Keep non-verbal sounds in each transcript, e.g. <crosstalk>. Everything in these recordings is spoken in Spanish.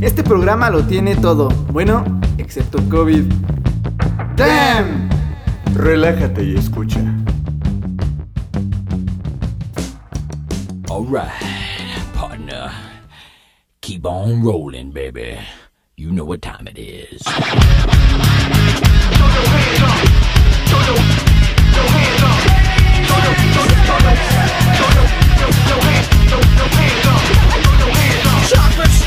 Este programa lo tiene todo, bueno, excepto COVID. ¡Damn! Relájate y escucha. Alright, partner. Keep on rolling, baby. You know what time it is.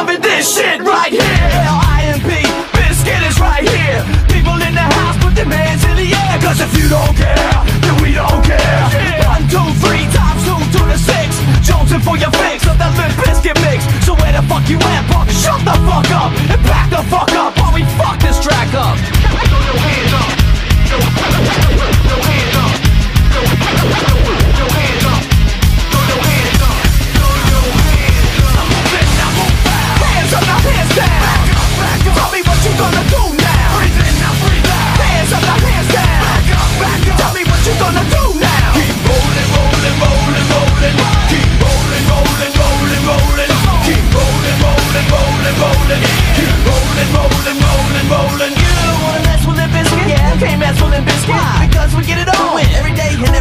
loving this shit right here. L-I-M-P, Biscuit is right here. People in the house, put their hands in the air. Cause if you don't care, then we don't care. One, two, three, times two to the six. Jonesing for your fix of that Limp Biscuit mix. So where the fuck you at, punk? Shut the fuck up and back the fuck up while we fuck this track up. Throw your hands up. Rolling, rolling, rolling. Keep rolling, rolling, rolling, rolling. You wanna mess with Limp Bizkit? Yeah, can't mess with Limp Bizkit because we get it on every day and every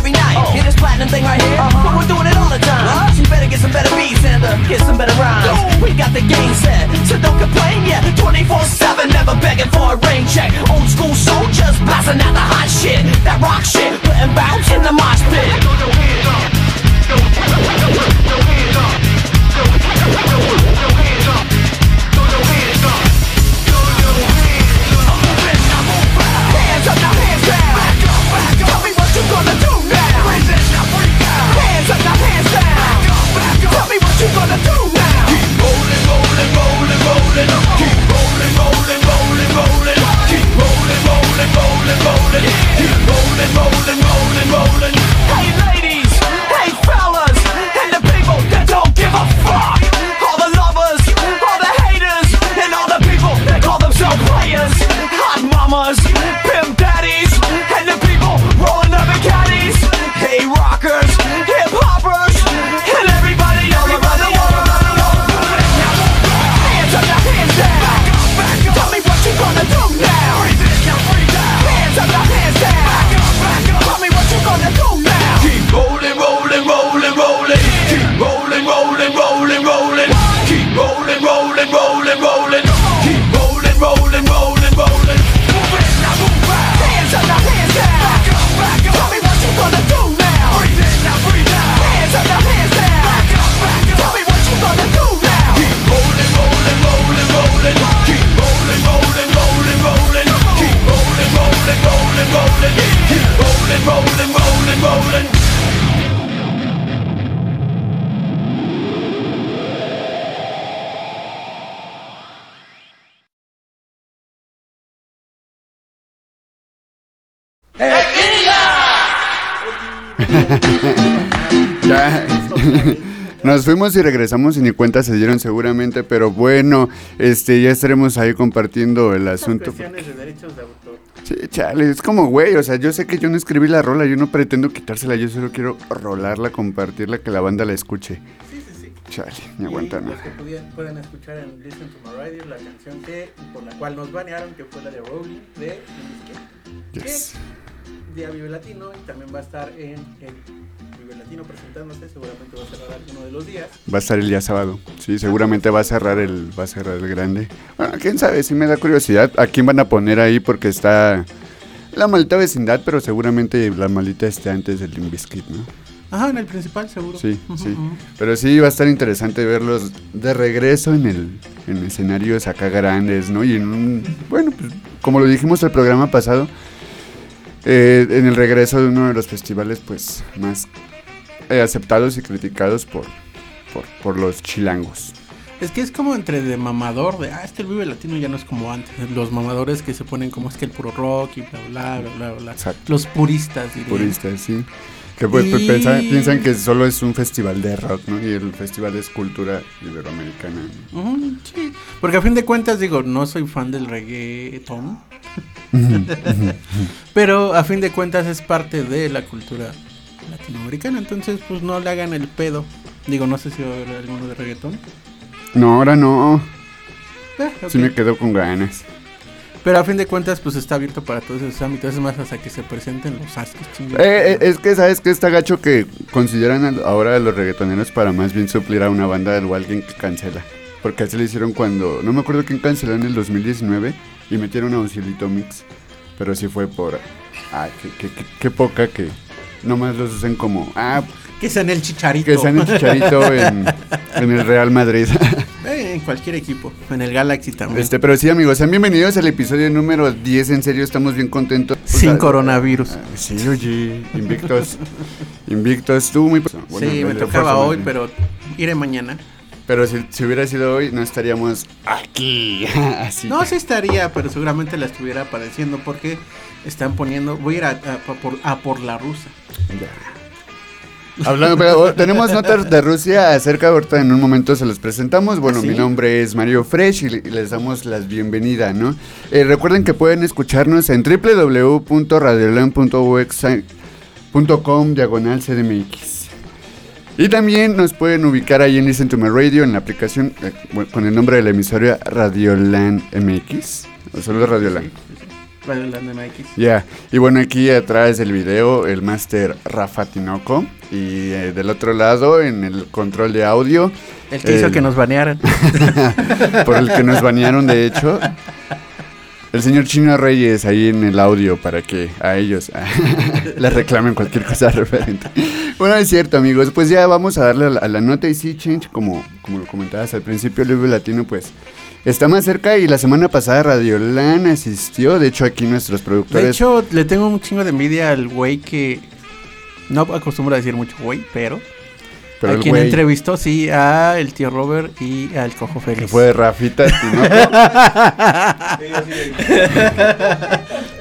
Ya. <laughs> Nos fuimos y regresamos y ni cuenta se dieron seguramente, pero bueno, este ya estaremos ahí compartiendo el asunto. De derechos de autor. Sí, chale, es como güey, o sea, yo sé que yo no escribí la rola, yo no pretendo quitársela, yo solo quiero rolarla, compartirla, que la banda la escuche. Sí, sí, sí. Chale, ni aguanta nada. que pudieran- puedan escuchar en Listen to My Radio la canción que, por la cual nos banearon, que fue la de Rowling de Limp Bizkit. Día Vive Latino y también va a estar en el Vive Latino presentándose, seguramente va a cerrar alguno de los días. Va a estar el día sábado. Sí, seguramente va a cerrar el va a cerrar el grande. Bueno, quién sabe, sí me da curiosidad a quién van a poner ahí porque está la maldita vecindad, pero seguramente la maldita esté antes del Limbiskit, ¿no? Ajá, en el principal seguro. Sí, sí. Pero sí va a estar interesante verlos de regreso en el en escenarios acá grandes, ¿no? Y en un bueno, pues como lo dijimos el programa pasado, eh, en el regreso de uno de los festivales pues más eh, aceptados y criticados por, por, por los chilangos. Es que es como entre de mamador, de, ah, es que el Vive Latino ya no es como antes. Los mamadores que se ponen como es que el puro rock y bla, bla, bla, bla, bla. Exacto. Los puristas, diría. Puristas, sí. Que pues, Y- piensan, piensan que solo es un festival de rock, ¿no? Y el festival es cultura iberoamericana. Sí. Porque a fin de cuentas, digo, no soy fan del reggaetón. pero a fin de cuentas es parte de la cultura latinoamericana. Entonces, pues no le hagan el pedo. Digo, no sé si va a haber alguno de reggaetón. No, ahora no. Ok. Sí me quedo con ganas. Pero a fin de cuentas, pues está abierto para todos esos ámbitos. Es más, hasta que se presenten los ascos chingados. Eh, eh, es que, ¿sabes qué? Está gacho que consideran al- ahora a los reggaetoneros para más bien suplir a una banda o alguien que cancela. Porque así lo hicieron cuando... No me acuerdo quién canceló en el 2019 y metieron a Oscilito Mix. Pero sí fue por... Ah, qué, qué- qué- qué poca que nomás los usen como... Ah, Que sean el chicharito. que sean el chicharito en, en el Real Madrid. <laughs> En cualquier equipo. En el Galaxy también. Este, pero sí, amigos, sean bienvenidos al episodio número 10. En serio, estamos bien contentos. O Sin sea, coronavirus. ah, Sí, oye, invictos. <laughs> invictos, estuvo muy. bueno, sí, me tocaba hoy, bien. pero iré mañana. Pero si, si hubiera sido hoy, no estaríamos aquí. <laughs> Así. No, sí estaría, pero seguramente la estuviera padeciendo porque están poniendo. Voy a ir a, a- a por, a por la rusa. Ya. Hablando, pero oh, tenemos notas de Rusia acerca, ahorita en un momento se los presentamos. Bueno, ¿Ah, sí? mi nombre es Mario Fresh y, le- y les damos las bienvenida, ¿no? Eh, recuerden que pueden escucharnos en www.radiolan.com diagonal CDMX. Y también nos pueden ubicar ahí en Listen to My Radio en la aplicación eh, con el nombre de la emisora Radiolan MX. O solo Radiolan. MX. Ya, y bueno, aquí atrás del video el máster Rafa Tinoco y eh, del otro lado en el control de audio, El que hizo El- que nos banearan. <laughs> por el que nos banearon de hecho, el señor Chino Reyes ahí en el audio para que a ellos <laughs> les reclamen cualquier cosa referente. Bueno, es cierto amigos, pues ya vamos a darle a la, a la nota y sí, Change, como, como lo comentabas al principio, el latino pues... Está más cerca y la semana pasada Radiolan asistió, de hecho aquí nuestros productores... De hecho, le tengo un chingo de envidia al güey que. No acostumbro a decir mucho güey, pero. pero a quien güey- entrevistó, sí, a el tío Robert y al cojo Que Félix. fue de Rafita. <laughs>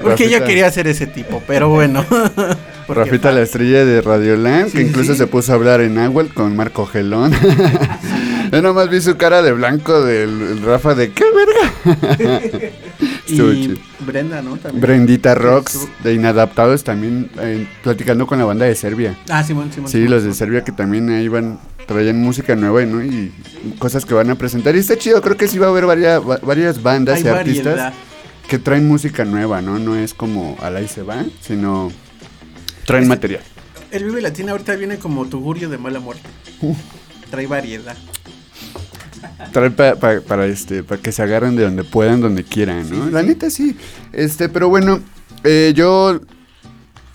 Porque yo quería ser ese tipo, pero bueno. <laughs> Rafita la estrella de Radioland, que Sí, incluso sí. se puso a hablar en Nahuatl con Marco Gelón. <laughs> Yo nomás vi su cara de blanco del el Rafa de ¡qué verga! <laughs> Y. Brenda, ¿no? También. Brendita Rocks de Inadaptados también eh, platicando con la banda de Serbia. Ah, Simón, Simón. Sí, Simón, los de. Serbia que también ahí van, traían música nueva ¿no? y cosas que van a presentar. Y está chido, creo que sí va a haber varias, va- varias bandas Hay y artistas variedad. que traen música nueva, ¿no? No es como al ahí se va, sino traen material. El Vive Latino ahorita viene como tugurio de mala muerte. Trae variedad. Trae pa- pa- para este para que se agarren de donde puedan, donde quieran, ¿no? La neta sí. Este, pero bueno, eh, yo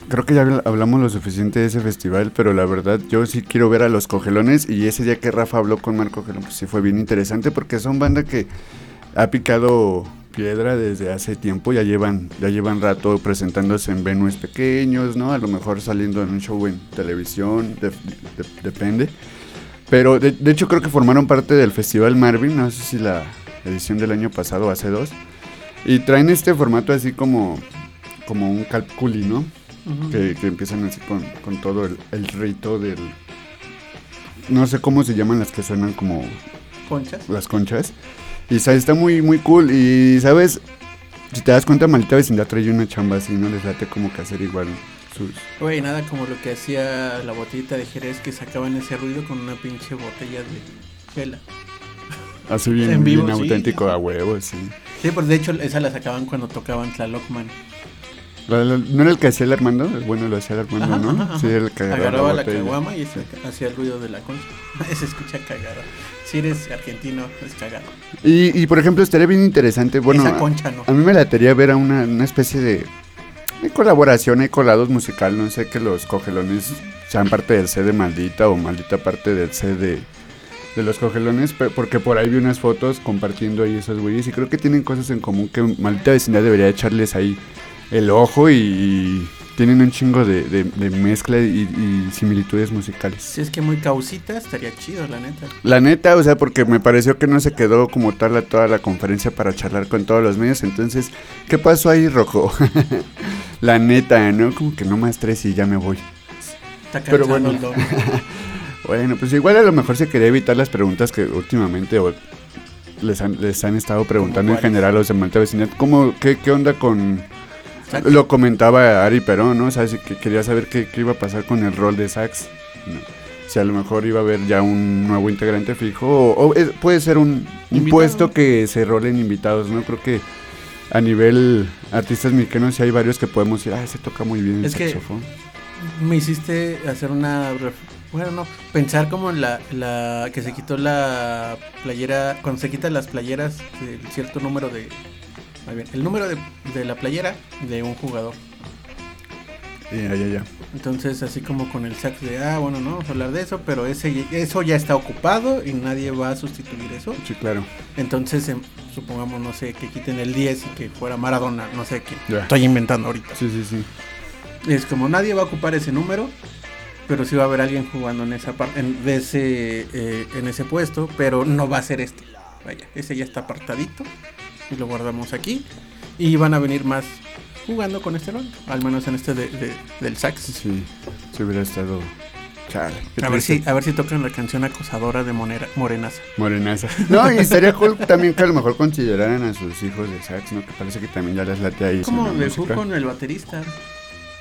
creo que ya habl- hablamos lo suficiente de ese festival, pero la verdad yo sí quiero ver a los Cogelones y ese día que Rafa habló con Marco Cogelón, pues sí fue bien interesante porque son banda que ha picado piedra desde hace tiempo, ya llevan ya llevan rato presentándose en venues pequeños, ¿no? A lo mejor saliendo en un show en televisión, de- de- depende. Pero de, de hecho creo que formaron parte del Festival Marvin, no sé si la edición del año pasado o hace dos. Y traen este formato así como, como un calculi, ¿no? Que, que empiezan así con, con todo el, el rito del... No sé cómo se llaman las que suenan como Conchas. las conchas. Y sa- está muy, muy cool. Y, ¿sabes? Si te das cuenta, Maldita Vecindad trae una chamba así, ¿no? Les late como que hacer igual sus... Güey, nada como lo que hacía la botellita de Jerez que sacaban ese ruido con una pinche botella de gela. Así bien, En vivo, bien sí. auténtico a huevo, sí. Sí, pues de hecho esa la sacaban cuando tocaban. La- la- ¿No era el que hacía el Armando? Bueno lo hacía el Armando, Ajá, ¿no? ajá. Sí, el que agarraba, Agarraba la botella. caguama y ese hacía el ruido de la concha. <laughs> Se escucha cagado. Si eres argentino, es cagado. Y, y, por ejemplo, estaría bien interesante, bueno, Esa a, concha no. a mí me latería ver a una, una especie de, de colaboración, hay colados musical, no sé, que los cogelones sean parte del C de Maldita o Maldita parte del C de, de los cogelones, porque por ahí vi unas fotos compartiendo ahí esos güeyes y creo que tienen cosas en común que Maldita Vecindad debería echarles ahí el ojo y tienen un chingo de, de- de mezcla y, y similitudes musicales. Si es que muy causita, estaría chido, la neta. La neta, o sea, porque me pareció que no se quedó como tal a toda la conferencia para charlar con todos los medios. Entonces, ¿qué pasó ahí, Rojo? <laughs> la neta, ¿no? Como que no más tres y ya me voy. Está Pero bueno. el. <laughs> Bueno, pues igual a lo mejor se quería evitar las preguntas que últimamente o les han, les han estado preguntando en general los de Malta Vecindad. ¿Cómo, qué, ¿Qué onda con...? Sax. Lo comentaba Ari Perón, ¿no? O sea, que quería saber qué, qué iba a pasar con el rol de sax. ¿no? Si a lo mejor iba a haber ya un nuevo integrante fijo o, o es- puede ser un Invitado. impuesto que se rolen invitados, ¿no? Creo que a nivel artistas mexicanos sí hay varios que podemos decir, ah, se toca muy bien el Es que- saxofón. Me hiciste hacer una. Bueno, no. Pensar como en la, la. Que se quitó la playera. Cuando se quitan las playeras del cierto número de. Bien, el número de, de la playera de un jugador. Ya, ya, ya. Entonces, así como con el sax de. Ah, bueno, no vamos a hablar de eso. Pero ese eso ya está ocupado y nadie va a sustituir eso. Sí, claro. Entonces, em, supongamos, no sé, que quiten el 10 y que fuera Maradona. No sé qué. Estoy inventando ahorita. Sí, sí, sí. Es como nadie va a ocupar ese número, pero sí va a haber alguien jugando en esa parte, en, de ese, eh, en ese puesto, pero no va a ser este. Vaya, ese ya está apartadito y lo guardamos aquí y van a venir más jugando con este rol, al menos en este de, de- del sax. Sí, si hubiera estado. Chale. A ver si, a ver si tocan la canción acosadora de Monera, Morenaza. Morenaza. <laughs> No, y estaría cool también que a lo mejor consideraran a sus hijos de sax, ¿no? Que parece que también ya les late ahí. Como de música. con el baterista.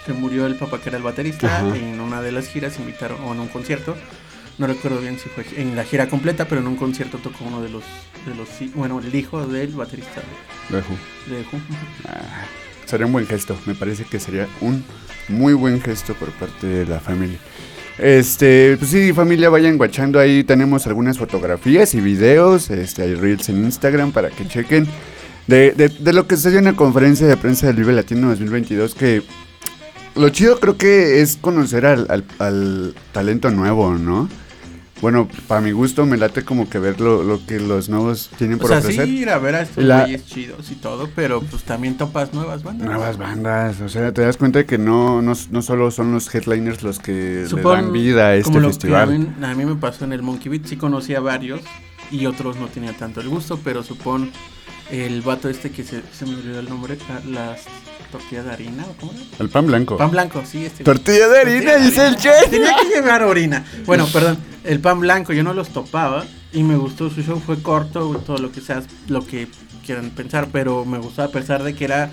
Se murió el papá que era el baterista Ajá. en una de las giras invitaron o en un concierto. No recuerdo bien si fue en la gira completa, pero en un concierto tocó uno de los de los bueno, el hijo del baterista de, Who. Ah, sería un buen gesto. Me parece que sería un muy buen gesto por parte de la familia. Este, pues sí, familia, vayan guachando ahí. Tenemos algunas fotografías y videos. Este, hay reels en Instagram para que chequen. De, de, de lo que se dio en la conferencia de prensa del Vive Latino 2022. Que lo chido creo que es conocer al, al- al talento nuevo, ¿no? Bueno, para mi gusto me late como que ver lo, lo que los nuevos tienen O por sea, ofrecer. sí ir a ver a estos La- güeyes chidos y todo, pero pues también topas nuevas bandas. Nuevas bandas, o sea, te das cuenta de que no, no, no solo son los headliners los que Supongo- le dan vida a este festival. a, mí, a mí me pasó en el Monkey Beat, sí conocía varios y otros no tenía tanto el gusto, pero supón el vato este que se, se me olvidó el nombre, las tortillas de harina, ¿o cómo era? El pan blanco. Pan blanco, sí, este. Tortilla de harina, Tortilla de dice el harina. chef. Tenía que <laughs> llevar orina. Bueno, perdón, el pan blanco yo no los topaba y me gustó su show, fue corto, todo lo que sea, lo que quieran pensar, pero me gustó a pesar de que era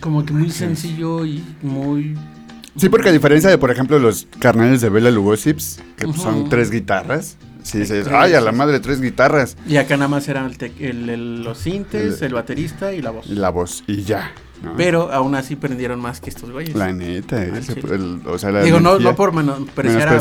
como que muy sencillo y muy Sí, porque a diferencia de, por ejemplo, los carnales de Bela Lugosips, que pues, son Ujú. tres guitarras. Sí, ay, a la madre, tres guitarras. Y acá nada más eran el tec- el- el- los sintes, El- el, baterista y la voz. Y la voz, y ya. ¿No? Pero aún así prendieron más que estos güeyes. La neta, Al ese- chile. el- o sea, la Digo, no, energía- no por menospreciar a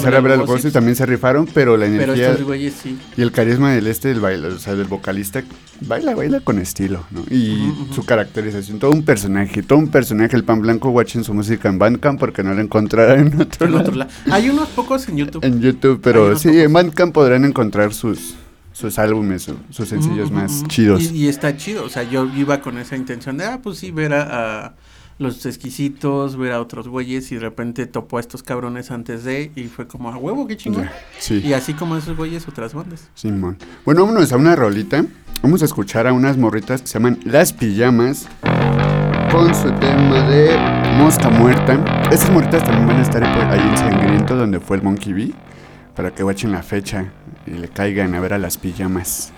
también se rifaron, pero la pero energía estos güeyes sí. y el carisma del este, del baile, o sea, del vocalista, baila, baila con estilo, ¿no? Y su caracterización, todo un personaje, todo un personaje, el pan blanco, watching su música en Bandcamp porque no la encontrarán en otro, En lado. otro lado. Hay unos pocos en YouTube. en YouTube, pero sí, pocos. en Bandcamp podrán encontrar sus, sus álbumes, su- sus sencillos más chidos. Y, y está chido, o sea, yo iba con esa intención de, ah, pues sí, ver a, a los exquisitos, ver a otros güeyes y de repente topó a estos cabrones antes de y fue como, a huevo, qué chingón. Sí. Y así como esos güeyes, otras bandas. Simón. Bueno, vámonos a una rolita. Vamos a escuchar a unas morritas que se llaman Las Pijamas con su tema de Mosca Muerta. Estas morritas también van a estar ahí en Sangriento, donde fue el Monkey Bee, para que watchen la fecha le caigan a ver a Las Pijamas.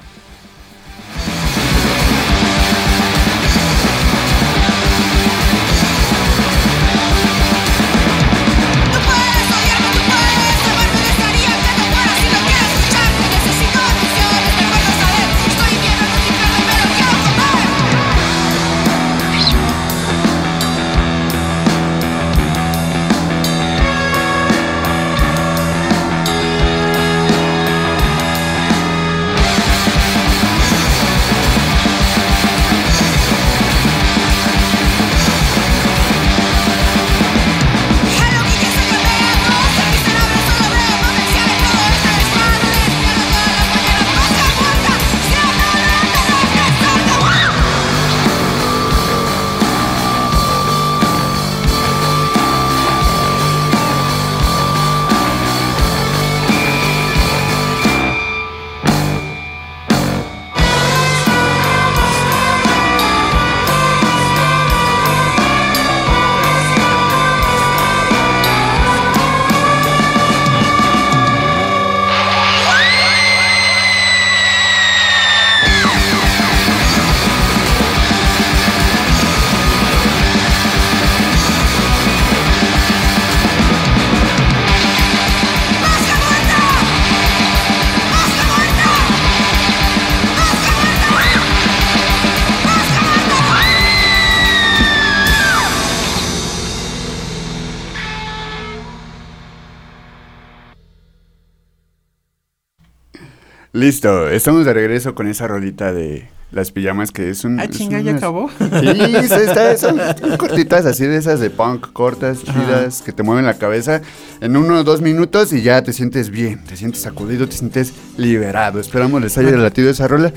Listo, estamos de regreso con esa rolita de las pijamas que es un... Ah, chinga, ya unas- acabó. Sí, está- son <laughs> cortitas así de esas de punk, cortas, chidas, que te mueven la cabeza en uno o dos minutos y ya te sientes bien, te sientes sacudido, te sientes liberado. Esperamos les haya latido esa rola.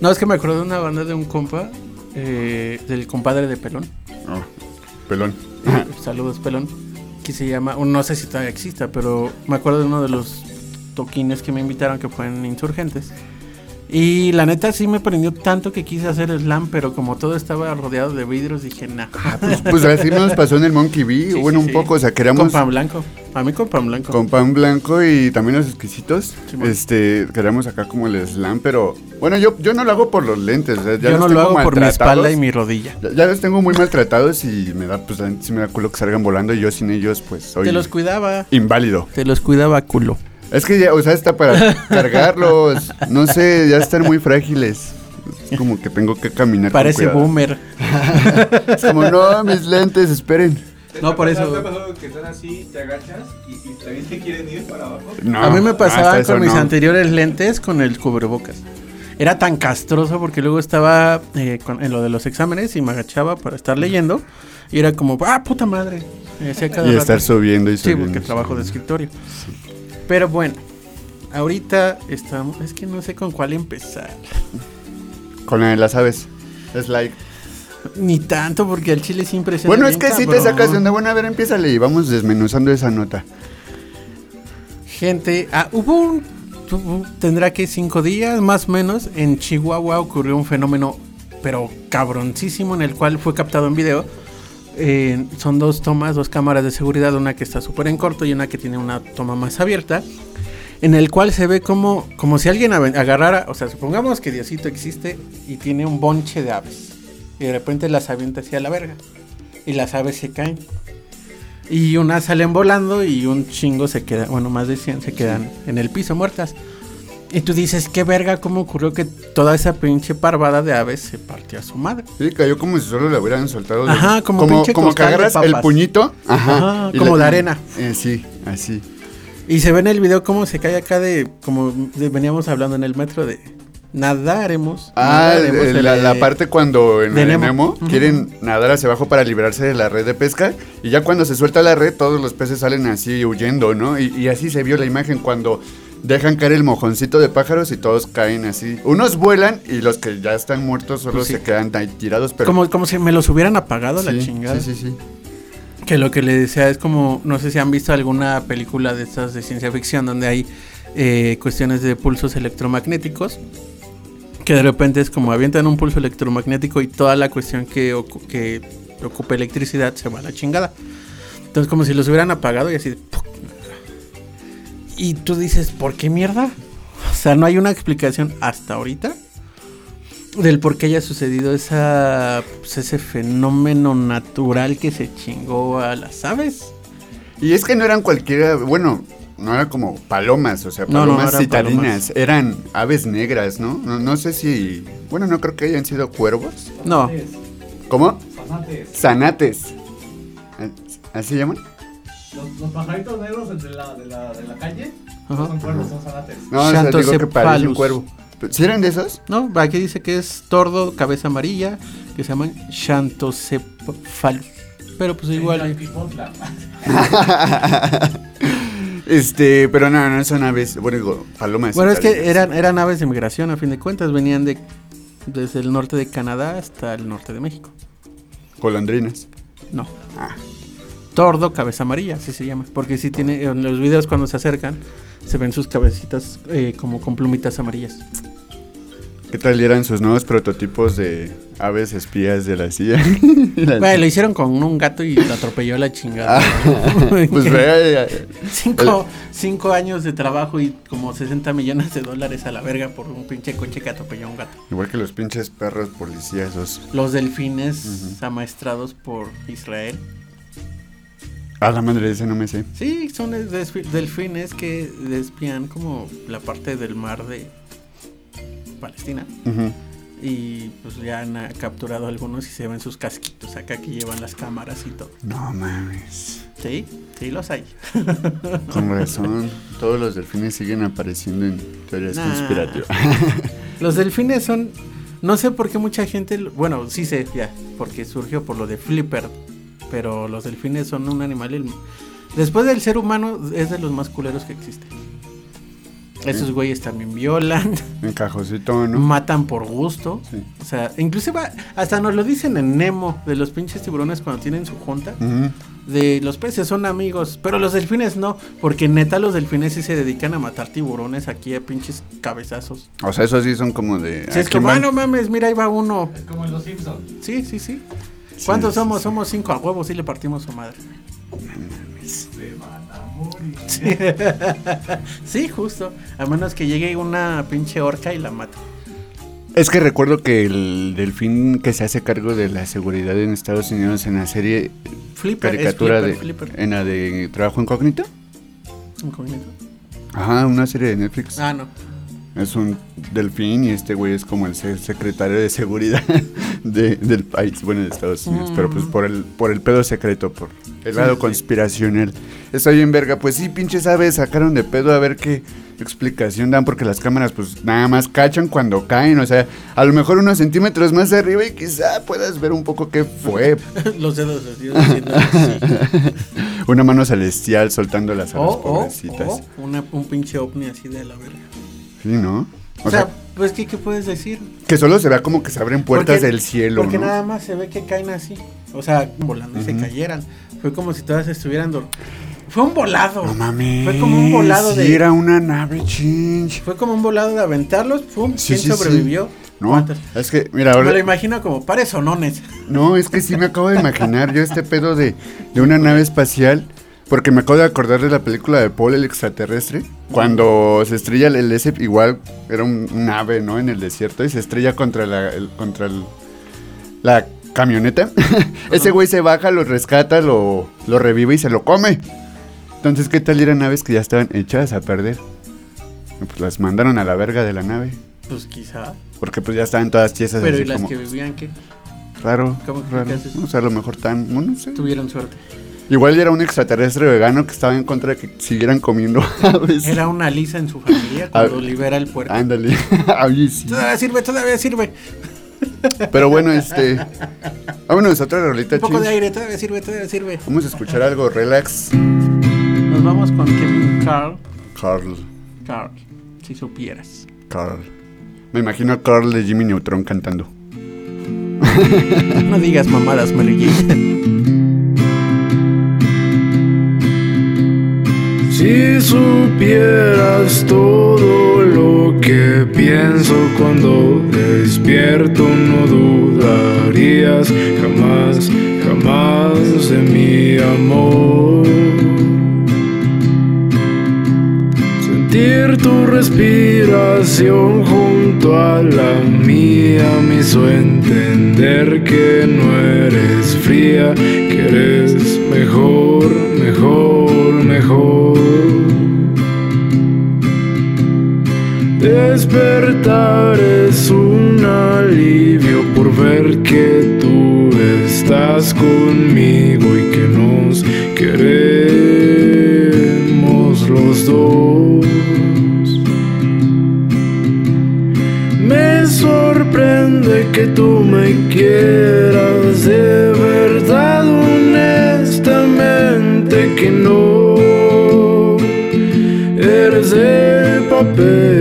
No, es que me acuerdo de una banda de un compa, eh, del compadre de Pelón. Oh, pelón. Eh, Saludos, Pelón. Que se llama, no sé si todavía exista, pero me acuerdo de uno de los toquines que me invitaron que fue en Insurgentes. Y la neta sí me prendió tanto que quise hacer slam, pero como todo estaba rodeado de vidrios, dije, nah. Pues, pues así nos pasó en el Monkey Bee, <laughs> Sí, bueno, sí, un sí. poco, o sea, queríamos... Con pan blanco. A mí con pan blanco. Con pan blanco y también los exquisitos. Este, queremos acá como el slam, pero bueno, yo, yo no lo hago por los lentes. o sea, ya Yo no lo hago por mi espalda y mi rodilla. Ya, ya los tengo muy maltratados y me da, pues, sí me da culo que salgan volando y yo sin ellos, pues, soy Te los cuidaba. inválido. Te los cuidaba culo. Es que ya, o sea, está para cargarlos, no sé, ya están muy frágiles. Es como que tengo que caminar con Parece cuidado. boomer. Es como, no, mis lentes, esperen. No, por eso. ¿Te ha pasado que están así, te agachas y, y también te quieren ir para abajo? No, a mí me pasaba con mis no. anteriores lentes con el cubrebocas. Era tan castroso porque luego estaba eh, con- en lo de los exámenes y me agachaba para estar leyendo. Y era como, ah, puta madre. Y rato. estar subiendo y Sí, subiendo. porque trabajo de escritorio. Pero bueno, ahorita estamos. Es que no sé con cuál empezar. Con la de las aves. Es like. Ni tanto, porque al chile siempre se Bueno, es que si te sacas de onda. Bueno, a ver, empiézale y vamos desmenuzando esa nota. Gente, ah, hubo un. Tendrá que cinco días, más o menos. En Chihuahua ocurrió un fenómeno, pero cabroncísimo, en el cual fue captado en video. Eh, son dos tomas, dos cámaras de seguridad, una que está súper en corto y una que tiene una toma más abierta. En el cual se ve como, como si alguien agarrara, o sea, supongamos que Diosito existe y tiene un bonche de aves. Y de repente las avienta hacia la verga. Y las aves se caen. Y unas salen volando y un chingo se queda, bueno, más de 100 se quedan en el piso muertas. Y tú dices, qué verga, cómo ocurrió que toda esa pinche parvada de aves se partió a su madre. Sí, cayó como si solo le hubieran soltado. de- Ajá, como como, pinche como que de agarras el puñito. Ajá. Ajá, como de arena. eh, sí, así. Y se ve en el video cómo se cae acá de, como de- veníamos hablando en el metro de nadaremos. Ah, nadaremos, el- el la, la de- parte cuando en de el Nemo. Quieren nadar hacia abajo para librarse de la red de pesca y ya cuando se suelta la red todos los peces salen así huyendo, ¿no? Y, y así se vio la imagen cuando dejan caer el mojoncito de pájaros y todos caen así. Unos vuelan y los que ya están muertos solo Pues sí. se quedan ahí tirados, pero Como, como si me los hubieran apagado la chingada. sí, sí, sí. Que lo que le decía es como, no sé si han visto alguna película de estas de ciencia ficción donde hay eh, cuestiones de pulsos electromagnéticos. Que de repente es como avientan un pulso electromagnético y toda la cuestión que, ocu- que ocupa electricidad se va a la chingada. Entonces como si los hubieran apagado y así. Y tú dices, ¿por qué mierda? O sea, no hay una explicación hasta ahorita del por qué haya sucedido esa, pues, ese fenómeno natural que se chingó a las aves. Y es que no eran cualquiera, bueno, no eran como palomas, o sea, No, no, palomas eran citadinas, palomas. eran aves negras, ¿no? ¿no? no sé si, bueno, no creo que hayan sido cuervos. No, ¿Cómo? Zanates. Zanates. ¿Así se llaman? Los, los pajaritos negros de la, de la, de la calle no son cuervos, son zanates. No, o sea, digo que parece un cuervo. ¿Sí eran de esos? no, aquí dice que es tordo, cabeza amarilla, que se llaman Xanthocephalus. Pero pues igual. <laughs> Este, pero no, no son aves, bueno, digo, palomas. Bueno, es que eran, eran aves de migración, a fin de cuentas, venían de desde el norte de Canadá hasta el norte de México. Golondrinas. No. Ah. Tordo, cabeza amarilla, así se llama. Porque sí tiene, en los videos cuando se acercan, se ven sus cabecitas eh, como con plumitas amarillas. ¿Qué tal eran sus nuevos prototipos de aves espías de la CIA? <laughs> Bueno, lo hicieron con un gato y lo atropelló la chingada. <laughs> pues vea, cinco, cinco años de trabajo y como 60 millones de dólares a la verga por un pinche coche que atropelló a un gato. igual que los pinches perros policías. Los delfines amaestrados por Israel. A la madre de ese no me sé. Sí, son delfines que desvían como la parte del mar de Palestina. Y pues ya han ah, capturado algunos y se ven sus casquitos acá que llevan las cámaras y todo. No mames. Sí, sí los hay. <laughs> Con razón, todos los delfines siguen apareciendo en teorías Nah. conspirativas. <laughs> Los delfines son. No sé por qué mucha gente. Bueno, sí sé, ya. Porque surgió por lo de Flipper. Pero los delfines son un animal. el- Después del ser humano, es de los más culeros que existen. Esos güeyes también violan, en cajosito, ¿no? matan por gusto. Sí. O sea, inclusive hasta nos lo dicen en Nemo, de los pinches tiburones cuando tienen su junta. De los peces son amigos, pero los delfines no, porque neta los delfines sí se dedican a matar tiburones aquí a pinches cabezazos. O sea, esos sí son como de. Sí, es ¿a quién como, ah, no mames, mira, ahí va uno. Es como en los Simpsons. Sí, sí, sí. ¿Cuántos sí, somos? sí. Somos cinco a huevos, sí le partimos su madre. Sí. <laughs> Sí, justo. A menos que llegue una pinche orca y la mate. Es que recuerdo que el delfín que se hace cargo de la seguridad en Estados Unidos en la serie Flipper, caricatura es de. Flipper, Flipper. En la de Trabajo Incógnito. Incógnito. Ajá, una serie de Netflix. Ah, no. Es un delfín y este güey es como el se- secretario de seguridad <laughs> de- del país, bueno, de Estados Unidos, pero pues por el, por el pedo secreto, por el Sí, lado sí. conspiracional. Está bien verga, pues sí, pinches aves sacaron de pedo a ver qué explicación dan, porque las cámaras pues nada más cachan cuando caen, o sea, a lo mejor unos centímetros más arriba y quizá puedas ver un poco qué fue. <laughs> Los dedos así, haciendo así. <laughs> Una mano celestial soltando las alas O, o, pobrecitas. o una, un pinche ovni así de la verga. Sí, ¿no? O, sea, pues, ¿qué, ¿qué puedes decir? que solo se vea como que se abren puertas Porque- del cielo, Porque ¿no? nada más se ve que caen así. O sea, volando y se cayeran. Fue como si todas estuvieran... Fue un volado. No mames. Fue como un volado sí, de... era una nave chinch. Fue como un volado de aventarlos. Pum, Sí, ¿Quién sí, sobrevivió? No, ¿Cuántos? es que, mira, Me lo ahora. imagino como pares sonones. No, es que sí me acabo de imaginar yo este pedo de, de una nave espacial. Porque me acabo de acordar de la película de Paul el extraterrestre. Cuando se estrella el S, igual era un, un ave, ¿no? En el desierto y se estrella contra la, el- contra el- la camioneta. <laughs> Ese güey se baja, lo rescata, lo, lo revive y se lo come. Entonces, ¿qué tal eran naves que ya estaban echadas a perder? Pues las mandaron a la verga de la nave. Pues quizá. Porque pues ya estaban todas tiesas Pero así ¿y las como que vivían qué? raro, ¿Cómo que raro. qué haces? O sea, a lo mejor tan, no sé. Tuvieron suerte. Igual era un extraterrestre vegano que estaba en contra de que siguieran comiendo <laughs> aves. Era una lisa en su familia cuando libera el puerco. Ándale. <laughs> Sí. Todavía sirve, todavía sirve. Pero bueno, este. Vámonos a otra rolita, Un poco de aire, todavía sirve, todavía sirve. Vamos a escuchar algo relax. Nos vamos con Kevin Carl. Carl. Carl, si supieras. Carl. Me imagino a Carl de Jimmy Neutron cantando. No digas mamadas, Mary Si supieras todo lo que pienso cuando despierto, no dudarías jamás, jamás de mi amor. Sentir tu respiración junto a la mía me hizo entender que no eres fría, que eres mejor, mejor, mejor. Despertar es un alivio por ver que tú estás conmigo y que nos queremos los dos. Me sorprende que tú me quieras de verdad, honestamente que no eres de papel.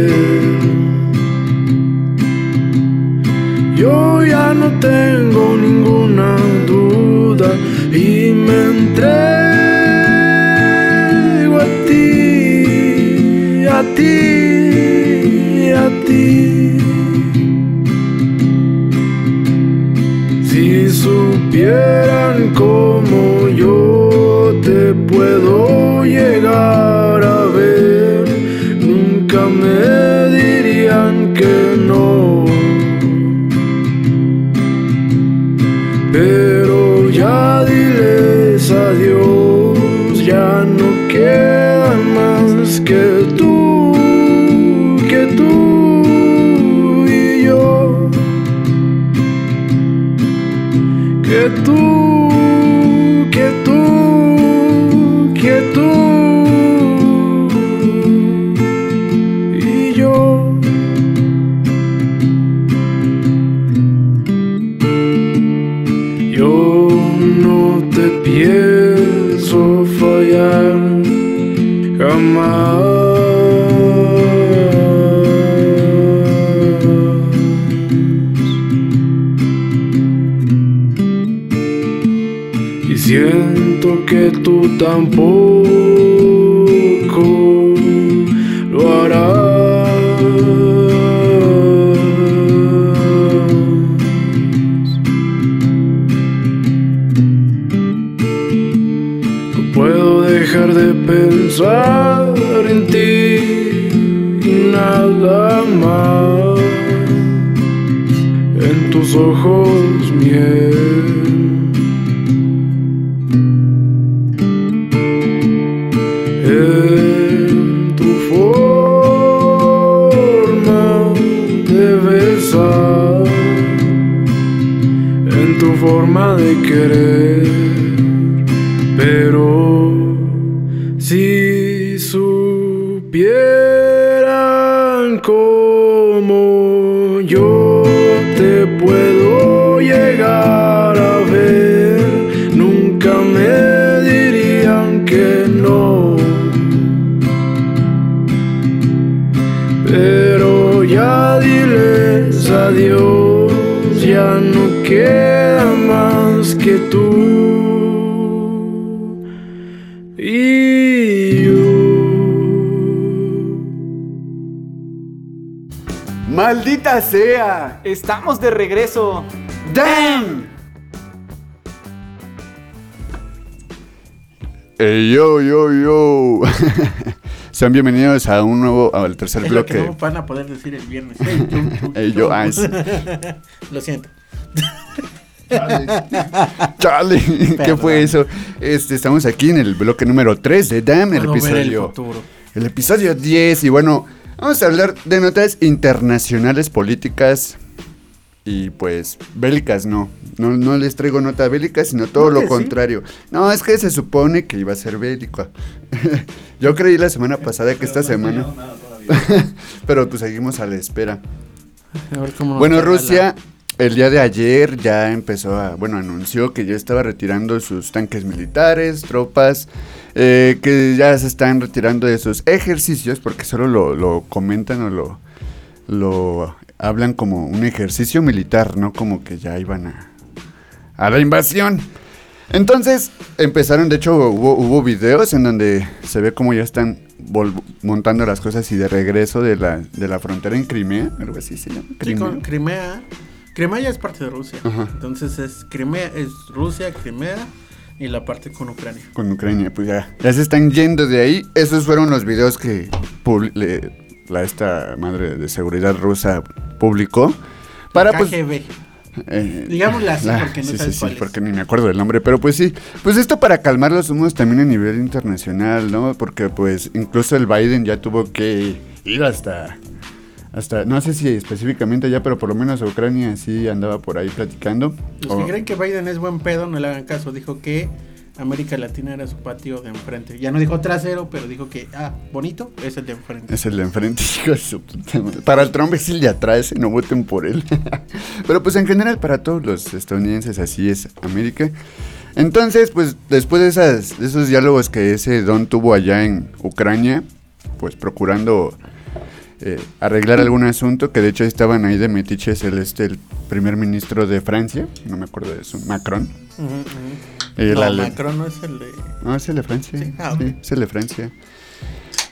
Ti, que Estamos de regreso. ¡Damn! Ey, yo, yo, yo. <laughs> Sean bienvenidos a un nuevo, al tercer Es lo que bloque. no van a poder decir el viernes. Ey, yo, yo, Ey, yo, ah. <laughs> Lo siento. Charlie, <laughs> ¿qué Perdón. fue eso? Este, estamos aquí en el bloque número 3 de Damn, el Puedo ver el episodio. futuro. El episodio 10 y bueno, vamos a hablar de notas internacionales políticas y pues bélicas no. No, no les traigo nota bélica, sino todo ¿No lo sí? contrario. No, es que se supone que iba a ser bélico. <laughs> Yo creí la semana pasada que esta semana, <laughs> pero pues seguimos a la espera. A ver cómo Bueno, Rusia el día de ayer ya empezó a, bueno, anunció que ya estaba retirando sus tanques militares, tropas, eh, que ya se están retirando de sus ejercicios, porque solo lo, lo comentan o lo, lo hablan como un ejercicio militar, no como que ya iban a, a la invasión. Entonces empezaron, de hecho hubo, hubo videos en donde se ve como ya están montando las cosas y de regreso de la, de la frontera en Crimea, algo así se llama. Sí, Crimea. Crimea. Crimea ya es parte de Rusia. Ajá. Entonces es Crimea, es Rusia, Crimea y la parte con Ucrania. Con Ucrania, pues ya, ya se están yendo de ahí. Esos fueron los videos que la esta madre de seguridad rusa publicó. Para pues. KGB. eh, Digámosle así, porque no sí, sabes sí, sí, cuál es. porque ni me acuerdo del nombre, pero pues sí. Pues esto para calmar los humos también a nivel internacional, ¿no? Porque pues incluso el Biden ya tuvo que ir hasta. Hasta, no sé si específicamente allá, pero por lo menos a Ucrania sí andaba por ahí platicando. Los O- que creen que Biden es buen pedo, no le hagan caso. Dijo que América Latina era su patio de enfrente. Ya no dijo trasero, pero dijo que, ah, bonito, es el de enfrente. Es el de enfrente, <laughs> hijo su puta madre. Para el Trump es el de atrás y no voten por él. <laughs> Pero pues en general para todos los estadounidenses así es América. Entonces, pues después de, esas, de esos diálogos que ese don tuvo allá en Ucrania, pues procurando eh, arreglar algún asunto, que de hecho estaban ahí de metiche celeste el primer ministro de Francia, no me acuerdo de eso, Macron. El no, Macron no es el de... no, es el de Francia. Sí, Sí, ah, ok. es el de Francia.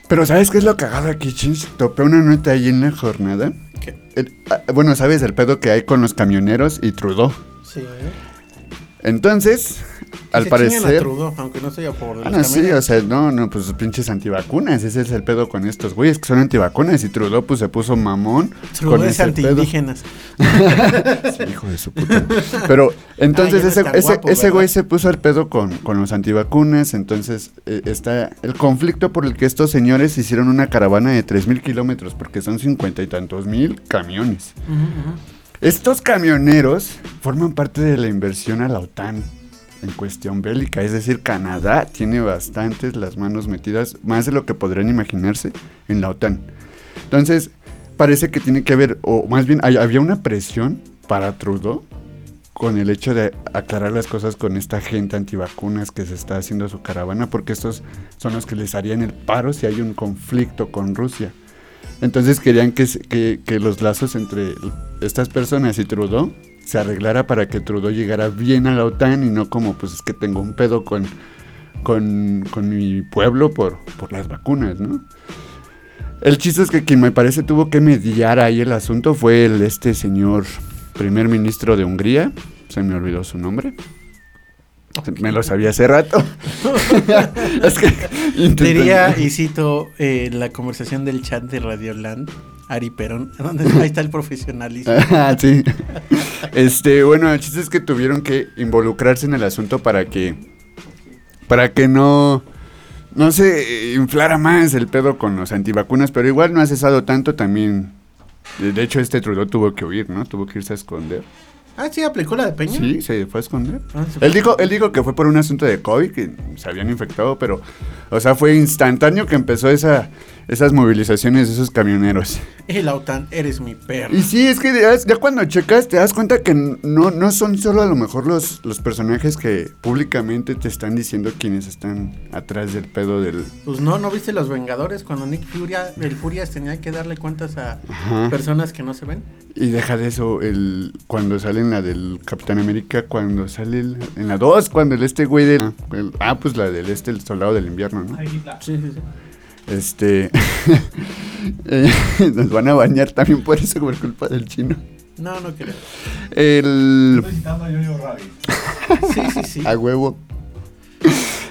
Pero ¿sabes qué es lo cagado aquí, Chins? Topé una nota ahí en la jornada. ¿Qué? El- ah, bueno, ¿sabes el pedo que hay con los camioneros y Trudeau? Sí, ¿eh? Entonces, al Se a parecer... Trudeau, aunque no favor de Ah, no, sí, o sea, no, no, pues pinches antivacunas, ese es el pedo con estos güeyes que son antivacunas y Trudeau pues se puso mamón Trudeau con es ese antiindígenas. <laughs> Sí, hijo de su puta. Pero entonces Ah, ese, ese, guapo, ese ¿verdad? güey se puso al pedo con, con los antivacunas. Entonces eh, está el conflicto por el que estos señores hicieron una caravana de 3.000 kilómetros, porque son cincuenta y tantos mil camiones. Estos camioneros forman parte de la inversión a la OTAN en cuestión bélica, es decir, Canadá tiene bastantes las manos metidas, más de lo que podrían imaginarse, en la OTAN. Entonces, parece que tiene que haber, o más bien hay- había una presión para Trudeau con el hecho de aclarar las cosas con esta gente antivacunas que se está haciendo su caravana, porque estos son los que les harían el paro si hay un conflicto con Rusia. Entonces querían que, que los lazos entre estas personas y Trudeau se arreglara para que Trudeau llegara bien a la OTAN y no como pues es que tengo un pedo con, con, con mi pueblo por, por las vacunas, ¿no? El chiste es que quien me parece tuvo que mediar ahí el asunto fue el, este señor primer ministro de Hungría, se me olvidó su nombre. Me lo sabía hace rato. <laughs> es que Diría, y cito eh, la conversación del chat de Radioland, Ari Perón, <laughs> donde ahí está el profesionalismo. <laughs> Ah, sí. Este, bueno, el chiste es que tuvieron que involucrarse en el asunto para que para que no no se inflara más el pedo con los antivacunas, pero igual no ha cesado tanto también. De de hecho, este Trudeau tuvo que huir, ¿no? Tuvo que irse a esconder. Ah, sí, aplicó la de Peña. Sí, se fue a esconder. Ah, fue. Él dijo, él dijo que fue por un asunto de COVID, que se habían infectado, pero, o sea, fue instantáneo que empezó esa, esas movilizaciones de esos camioneros. La OTAN, eres mi perro. Y sí, es que ya, ya cuando checas te das cuenta que no, no son solo a lo mejor los, los personajes que públicamente te están diciendo quienes están atrás del pedo del... Pues no, ¿no viste Los Vengadores cuando Nick Furia, el Furias tenía que darle cuentas a Ajá. personas que no se ven? Y deja de eso, el, cuando sale en la del Capitán América, cuando sale el- en la 2, cuando el este güey del... el- ah, pues la del este, el soldado del invierno, ¿no? Sí, sí, sí. Este... <laughs> eh, nos van a bañar también por eso, por culpa del chino. No, no creo. El... Estoy citando a Jojo Rabbit. Sí, sí, sí. A huevo.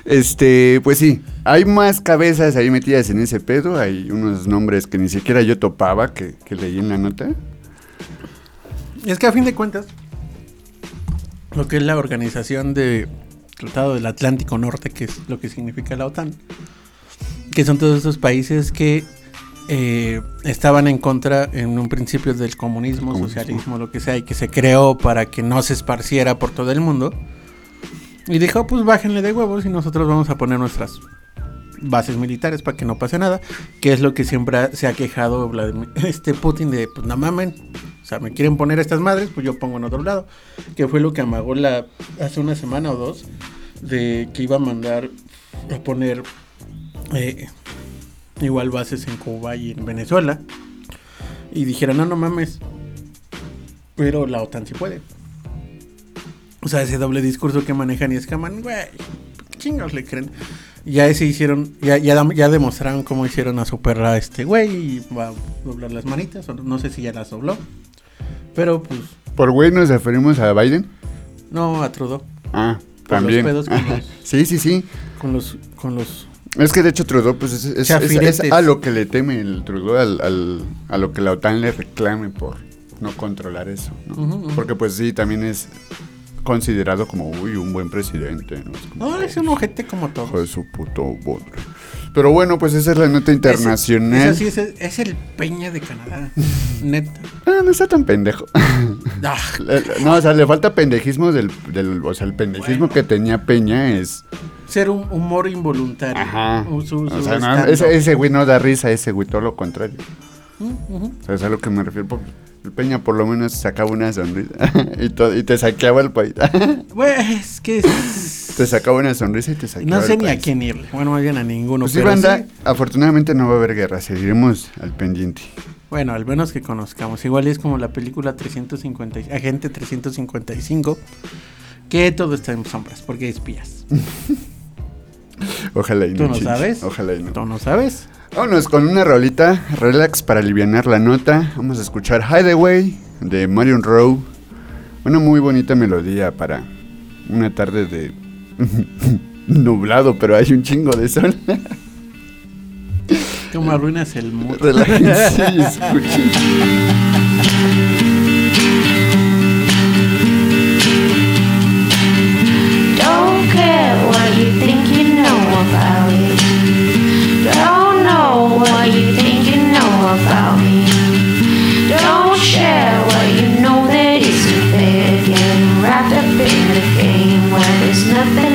Este, pues sí, hay más cabezas ahí metidas en ese pedo, hay unos nombres que ni siquiera yo topaba, que, que leí en la nota. Es que a fin de cuentas, lo que es la organización de Tratado del Atlántico Norte, que es lo que significa la OTAN, que son todos esos países que eh, estaban en contra en un principio del comunismo, Comunismo. socialismo, lo que sea, y que se creó para que no se esparciera por todo el mundo. Y dijo, pues bájenle de huevos y nosotros vamos a poner nuestras bases militares para que no pase nada, que es lo que siempre ha- se ha quejado Vladimir- <laughs> este Putin de, pues no mamen, o sea, me quieren poner estas madres, pues yo pongo en otro lado, que fue lo que amagó la, hace una semana o dos, de que iba a mandar a poner eh, igual bases en Cuba y en Venezuela, y dijeron, no, no mames, pero la OTAN sí puede. O sea, ese doble discurso que manejan y escaman, güey, ¿qué chingados le creen? Ya se hicieron, ya, ya, ya demostraron cómo hicieron a su perra este güey y va a doblar las manitas, o no sé si ya las dobló. Pero pues, Por güey nos referimos a Biden. no a Trudeau, Ah, Por los también. pedos con los- Sí, sí, sí. con los, con los Es que de hecho Trudeau, pues es, es- es- a lo que le teme el Trudeau, al, al- a lo que la OTAN le reclame por no controlar eso. ¿no? Porque pues sí, también es considerado como, uy, un buen presidente. ¿no? Es como, No, es un ojete como todo. Hijo de su puto bodre. Pero bueno, pues esa es la nota internacional. Eso sí, es, el- es el Peña de Canadá. <laughs> Neta. Ah, no está tan pendejo. <laughs> Ah, no, o sea, le falta pendejismo del, del- o sea, el pendejismo que tenía Peña es, ser un humor involuntario. ajá. Su- o su sea, no, stand-up. ese, ese güey no da risa, ese güey todo lo contrario. O sea, es a lo que me refiero. por- El Peña por lo menos sacaba una sonrisa <laughs> y, te saqueaba el país. <laughs> Güey, es que te sacaba una sonrisa y te saqueaba no sé el ni a quién irle. Bueno, más bien a ninguno. Pues sí, pero banda, sí. afortunadamente no va a haber guerra, seguiremos al pendiente. Bueno, al menos que conozcamos. Igual es como la película 350, Agente 355, que todo está en sombras, porque espías. <laughs> Ojalá y no. ¿Tú no sabes? Ojalá y no. ¿Tú no sabes? Vámonos con una rolita, relax para aliviar la nota. Vamos a escuchar Hideaway de Marion Rowe. Una muy bonita melodía para una tarde de <laughs> nublado, pero hay un chingo de sol. Como arruinas el mood. <laughs> Relájense y escuchen. Don't care what you think Don't know what you think you know about me. Don't share what you know that isn't fair. Getting wrapped up in the game where there's nothing.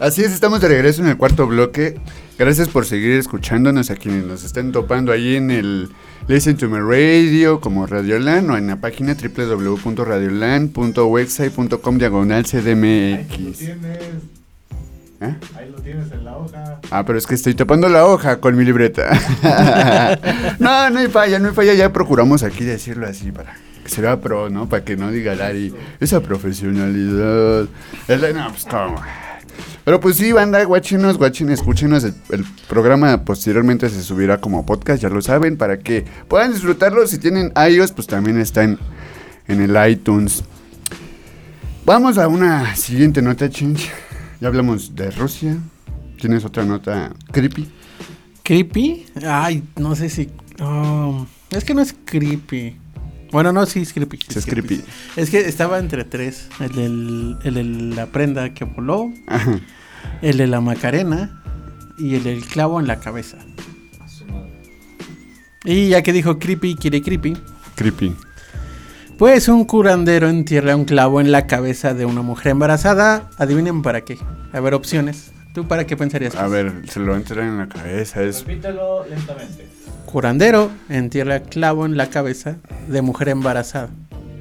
Así es, estamos de regreso en el cuarto bloque. Gracias por seguir escuchándonos a quienes nos estén topando ahí en el Listen to Me Radio como Radiolan o en la página www.radiolan.website.com diagonal CDMX. Tienes, ¿Eh? ahí lo tienes en la hoja. Ah, pero es que estoy tapando la hoja con mi libreta. <laughs> no, no hay falla, no hay falla. Ya procuramos aquí decirlo así para que se vea pro, ¿no? Para que no diga Lari, esa profesionalidad. Es no, pues cómo. Pero pues sí, banda, guachinos, guachines, escúchenos. El, el programa posteriormente se subirá como podcast, ya lo saben, para que puedan disfrutarlo. Si tienen iOS, pues también está en, en el iTunes. Vamos a una siguiente nota, Chinch. Ya hablamos de Rusia. ¿Tienes otra nota creepy? ¿Creepy? Ay, no sé si... oh, es que no es creepy. Bueno, no, sí es creepy. sí es creepy. Es que estaba entre tres. El, del- el de la prenda que voló, Ajá. el de la macarena y el del clavo en la cabeza. Y ya que dijo creepy, quiere creepy. Creepy. Pues un curandero entierra un clavo en la cabeza de una mujer embarazada. Adivinen para qué. A ver, opciones. ¿Tú para qué pensarías? A ver, se lo entra en la cabeza. Es Repítelo lentamente. Curandero entierra clavo en la cabeza de mujer embarazada.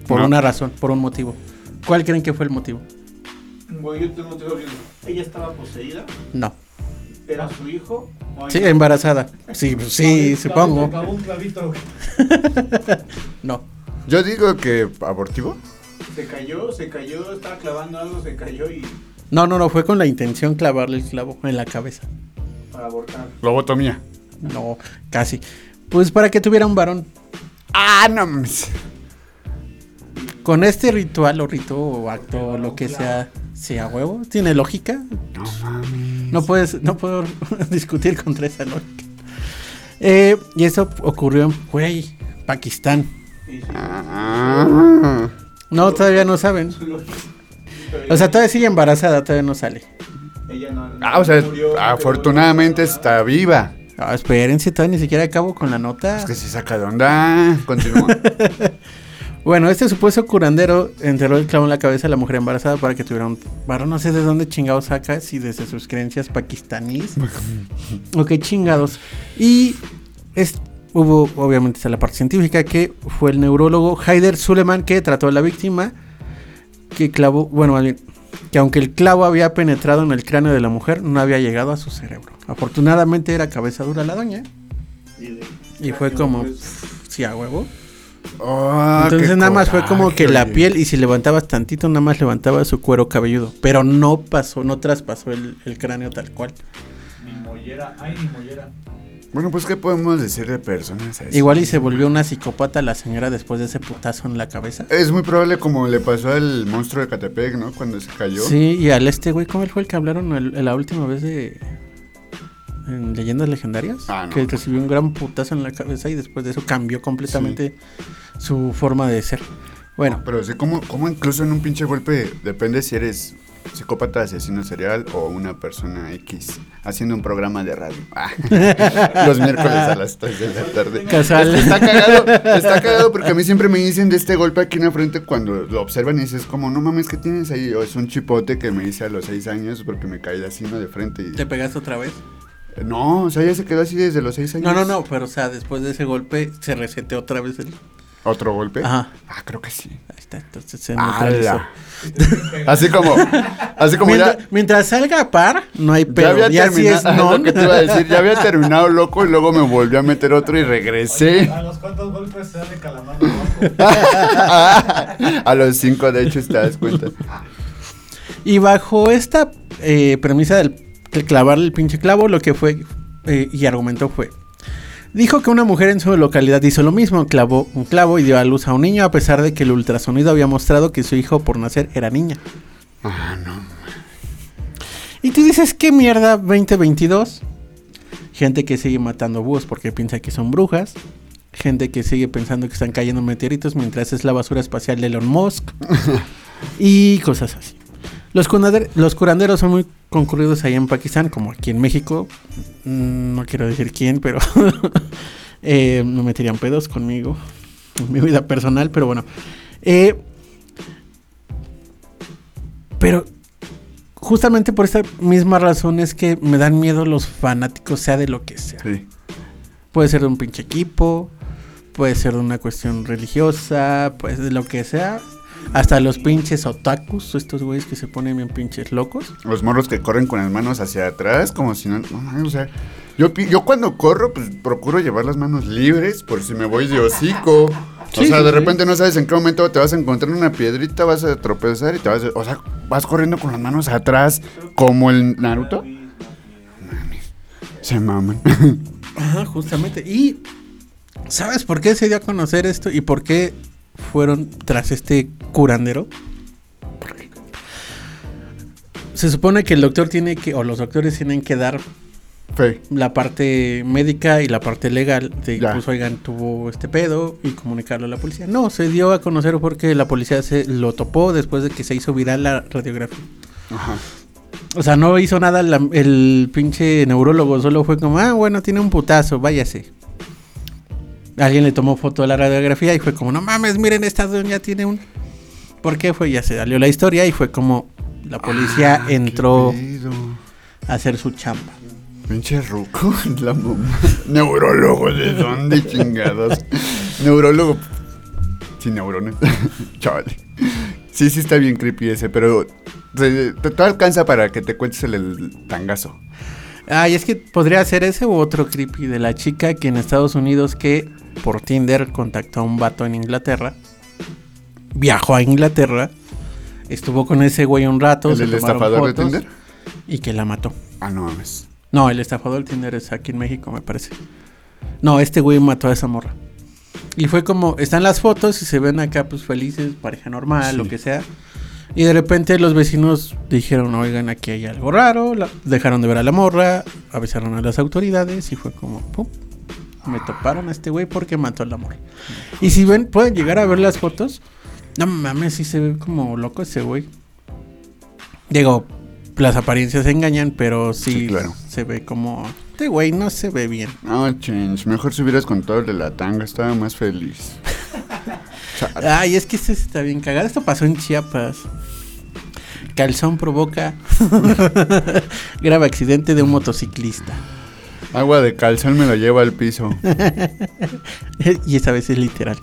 Por No. una razón, por un motivo. ¿Cuál creen que fue el motivo? Bueno, yo tengo. Ella estaba poseída, No. era su hijo. o Sí, embarazada. Sí, pues <laughs> sí, supongo. clavó un clavito, <laughs> No. Yo digo que abortivo. Se cayó, se cayó, estaba clavando algo, se cayó y No, no, no, fue con la intención clavarle el clavo en la cabeza. para abortar. Lobotomía. No, casi. Pues para que tuviera un varón. Ah, no. mames. Con este ritual o rito o acto o lo que sea, sea huevo, tiene lógica. No mames. No puedes, no puedo <laughs> discutir contra esa lógica. Eh, y eso ocurrió en, güey, Pakistán. No, todavía no saben. O sea, todavía sigue embarazada, todavía no sale. ella no, Ah, o sea, murió, afortunadamente está viva. Ah, espérense, todavía ni siquiera acabo con la nota. Es que se saca de onda. Continúa. <laughs> Bueno, este supuesto curandero enterró el clavo en la cabeza a la mujer embarazada para que tuviera un varón. No sé de dónde chingados saca, si desde sus creencias pakistaníes. <laughs> o qué chingados. Y es, hubo, obviamente, está la parte científica, que fue el neurólogo Haider Suleiman que trató a la víctima. Que clavó, bueno, más bien, que aunque el clavo había penetrado en el cráneo de la mujer, no había llegado a su cerebro. Afortunadamente era cabeza dura la doña. Y, de- Y fue como, pues, sí, a huevo. Oh, Entonces nada más fue como que la piel y si levantabas tantito nada más levantaba su cuero cabelludo, pero no pasó, no traspasó el, el cráneo tal cual. Ni mollera, ay, ni mollera. Bueno, pues, ¿qué podemos decir de personas así? Igual y se volvió una psicópata la señora después de ese putazo en la cabeza. Es muy probable como le pasó al monstruo de Catepec, ¿no? Cuando se cayó. Sí, y al este güey, ¿cómo fue el que hablaron el- la última vez de. En Leyendas Legendarias? Ah, no. Que recibió un gran putazo en la cabeza y después de eso cambió completamente su forma de ser. Bueno, Pero sí, como, como incluso en un pinche golpe, depende si eres psicópata, asesino serial o una persona X haciendo un programa de radio. Ah, <laughs> Los miércoles a las 3 de la tarde. Casual. Está cagado, está cagado porque a mí siempre me dicen de este golpe aquí en la frente cuando lo observan y dices como, no mames, ¿qué tienes ahí? O es un chipote que me hice a los 6 años porque me caí así, ¿no? De frente. Y... ¿te pegaste otra vez? No, o sea, ya se quedó así desde los 6 años. No, no, no, pero o sea, después de ese golpe se reseteó otra vez el. ¿Otro golpe? Ajá. Ah, creo que sí. Ahí está, entonces se. Así como, así como Mientras, ya... mientras salga a par, no hay Ya pedo. había Ya, si es terminado, non. lo que te iba a decir, ya había <laughs> terminado loco y luego me volví a meter otro y regresé. ¿A los cuantos golpes sale calamar abajo? <laughs> a los cinco, de hecho, te das cuenta. Y bajo esta eh, premisa del clavarle el pinche clavo, lo que fue eh, y argumentó fue. Dijo que una mujer en su localidad hizo lo mismo, clavó un clavo y dio a luz a un niño a pesar de que el ultrasonido había mostrado que su hijo por nacer era niña. Ah, no. Y tú dices, ¿qué mierda 2022? Gente que sigue matando búhos porque piensa que son brujas. Gente que sigue pensando que están cayendo meteoritos mientras es la basura espacial de Elon Musk. <laughs> y cosas así. Los, los curanderos son muy concurridos allá en Pakistán, como aquí en México. Mm, No quiero decir quién, pero <laughs> eh, no meterían pedos conmigo en mi vida personal, pero bueno. Eh, pero justamente por esta misma razón es que me dan miedo los fanáticos, sea de lo que sea. Sí. Puede ser de un pinche equipo, puede ser de una cuestión religiosa, pues de lo que sea. Hasta los pinches otakus, estos güeyes que se ponen bien pinches locos. Los morros que corren con las manos hacia atrás, como si no. no o sea, yo, cuando corro, pues procuro llevar las manos libres por si me voy de hocico. o sea, sí, de sí. repente no sabes en qué momento te vas a encontrar una piedrita, vas a tropezar y te vas a. O sea, vas corriendo con las manos atrás, como el Naruto. Mames, Se maman. <laughs> Ajá, justamente. Y ¿sabes por qué se dio a conocer esto y por qué fueron tras este curandero? Se supone que el doctor tiene que, o los doctores tienen que dar Fe. la parte médica y la parte legal de Ya. pues oigan tuvo este pedo y comunicarlo a la policía. No, se dio a conocer porque la policía se lo topó después de que se hizo viral la radiografía. Ajá. O sea, no hizo nada la- el pinche neurólogo, solo fue como, ah, bueno, tiene un putazo, váyase. Alguien le tomó foto de la radiografía y fue como, no mames, miren, esta doña tiene un... ¿Por qué fue? Ya se salió la historia y fue como la policía Ah, entró a hacer su chamba. Pinche ruco, <laughs> la. Neurólogo, ¿de dónde <laughs> chingados? Neurólogo. Sin neurones. <laughs> Chale. Sí, sí está bien creepy ese, pero te, te- te alcanza para que te cuentes el, el tangazo. Ay, es que podría ser ese u otro creepy de la chica que en Estados Unidos que por Tinder contactó a un vato en Inglaterra. Viajó a Inglaterra. Estuvo con ese güey un rato. ¿El se tomaron estafador de fotos, Tinder? Y que la mató. Ah, no mames. No, el estafador de Tinder es aquí en México, me parece. No, este güey mató a esa morra. Y fue como, están las fotos y se ven acá pues felices, pareja normal, Sí. lo que sea. Y de repente los vecinos dijeron, oigan, aquí hay algo raro. la- dejaron de ver a la morra, avisaron a las autoridades y fue como, pum. Me toparon a este güey porque mató a la morra. Y si ven, pueden llegar a ver las fotos. No mames, sí se ve como loco ese güey. Digo, las apariencias engañan, pero sí, Sí, claro. se ve como... Este güey no se ve bien. No, change. Mejor si hubieras contado el de la tanga, estaba más feliz. <laughs> Chale. Ay, es que este está bien cagado. Esto pasó en Chiapas. Calzón provoca <laughs> grave accidente de un motociclista. Agua de calzón me lo lleva al piso. <laughs> y esta vez es literal.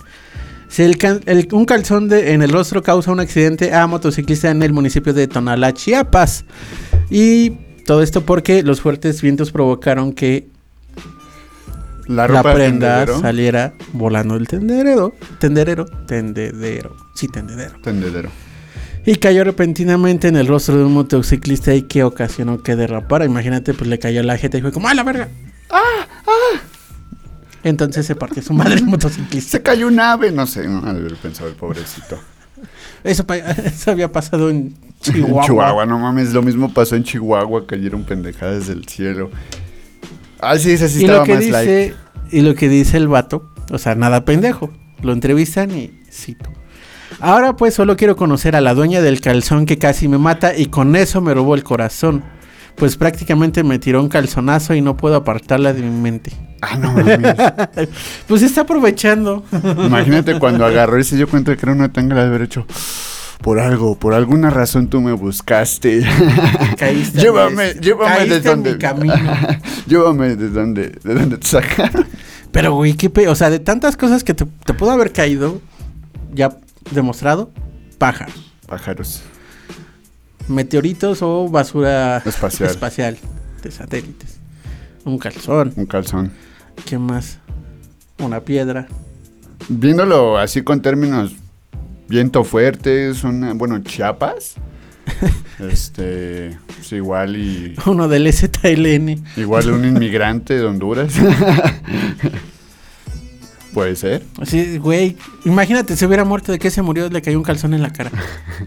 Si el can- el- un calzón de- en el rostro causa un accidente a motociclista en el municipio de Tonalá, Chiapas. Y todo esto porque los fuertes vientos provocaron que La ropa prenda tendedero. saliera volando del tenderero. Tenderero, tendedero. Sí, tendedero. Tendedero. Y cayó repentinamente en el rostro de un motociclista y que ocasionó que derrapara. Imagínate, pues le cayó la jeta y fue como, ¡ah, la verga! Entonces se partió su madre el motociclista. Se cayó un ave, no sé, no haber pensado el pobrecito. Eso, eso había pasado en <laughs> En Chihuahua. Chihuahua, no mames, lo mismo pasó en Chihuahua, cayeron pendejadas del cielo. Ah, sí, ese sí y lo que más light. dice y lo que dice el vato, o sea, nada pendejo. Lo entrevistan y cito. Ahora pues solo quiero conocer a la dueña del calzón que casi me mata y con eso me robó el corazón. Pues prácticamente me tiró un calzonazo y no puedo apartarla de mi mente. Ah, no mames. <laughs> Pues está aprovechando. Imagínate cuando <laughs> agarró y se dio cuenta de que era una tanga de haber hecho. Por algo, por alguna razón tú me buscaste. <laughs> Caíste llévame, en- llévame caíste de donde. mi camino. <laughs> llévame de donde, de donde te sacaron. Pero güey, qué pe... o sea, de tantas cosas que te, te pudo haber caído, ya demostrado, pájaro. Pájaros. meteoritos o basura Espacial. espacial de satélites. Un calzón. Un calzón. ¿Qué más? Una piedra. Viéndolo así con términos viento fuerte, son, bueno, Chiapas. <laughs> este, pues igual y Uno del ZLN. igual un inmigrante de Honduras. <laughs> Puede ser. Así, güey. Imagínate, se hubiera muerto de que se murió, le cayó un calzón en la cara.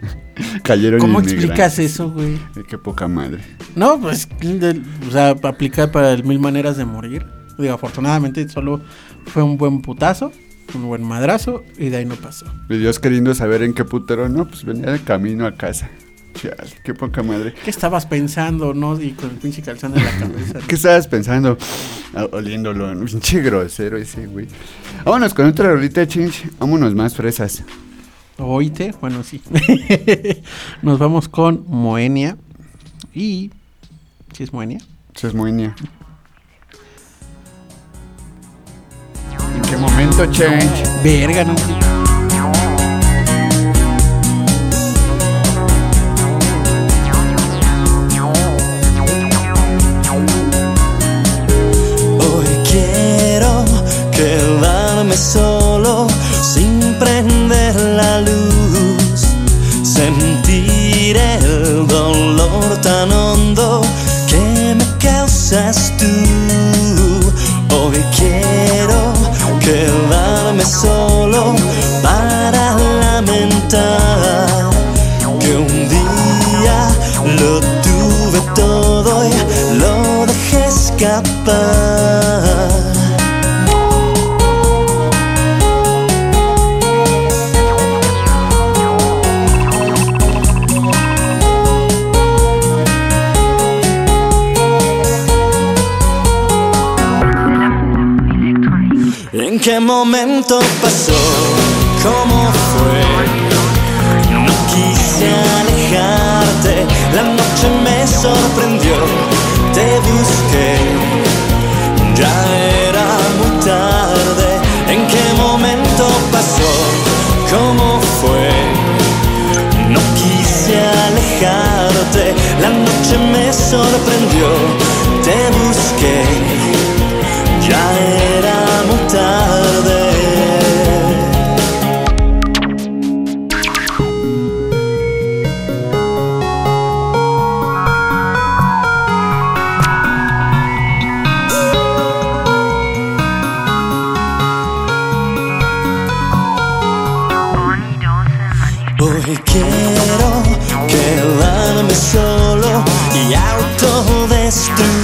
<laughs> Cayeron ¿Cómo explicas eso, güey? Qué poca madre. No, pues, de- o sea, aplica para mil maneras de morir. Digo, afortunadamente solo fue un buen putazo, un buen madrazo, y de ahí no pasó. Y Dios queriendo saber en qué putero, no, pues venía de camino a casa. Chale, qué poca madre. ¿Qué estabas pensando, no? Y con el pinche calzón en la cabeza. <laughs> ¿Qué estabas pensando? Ah, Oliéndolo, ¿no? pinche grosero ese, güey. Vámonos con otra rolita, chinch. Vámonos más fresas. Oíte, bueno, sí. <laughs> Nos vamos con Moenia. Y. ¿Sí es Moenia? Eso es muy qué momento, change? Verga, no. Hoy quiero quedarme solo momento pasó? ¿Cómo fue? No quise alejarte, la noche me sorprendió, te busqué, ya era muy tarde. ¿En qué momento pasó? ¿Cómo fue? No quise alejarte, la noche me sorprendió, te busqué, destiny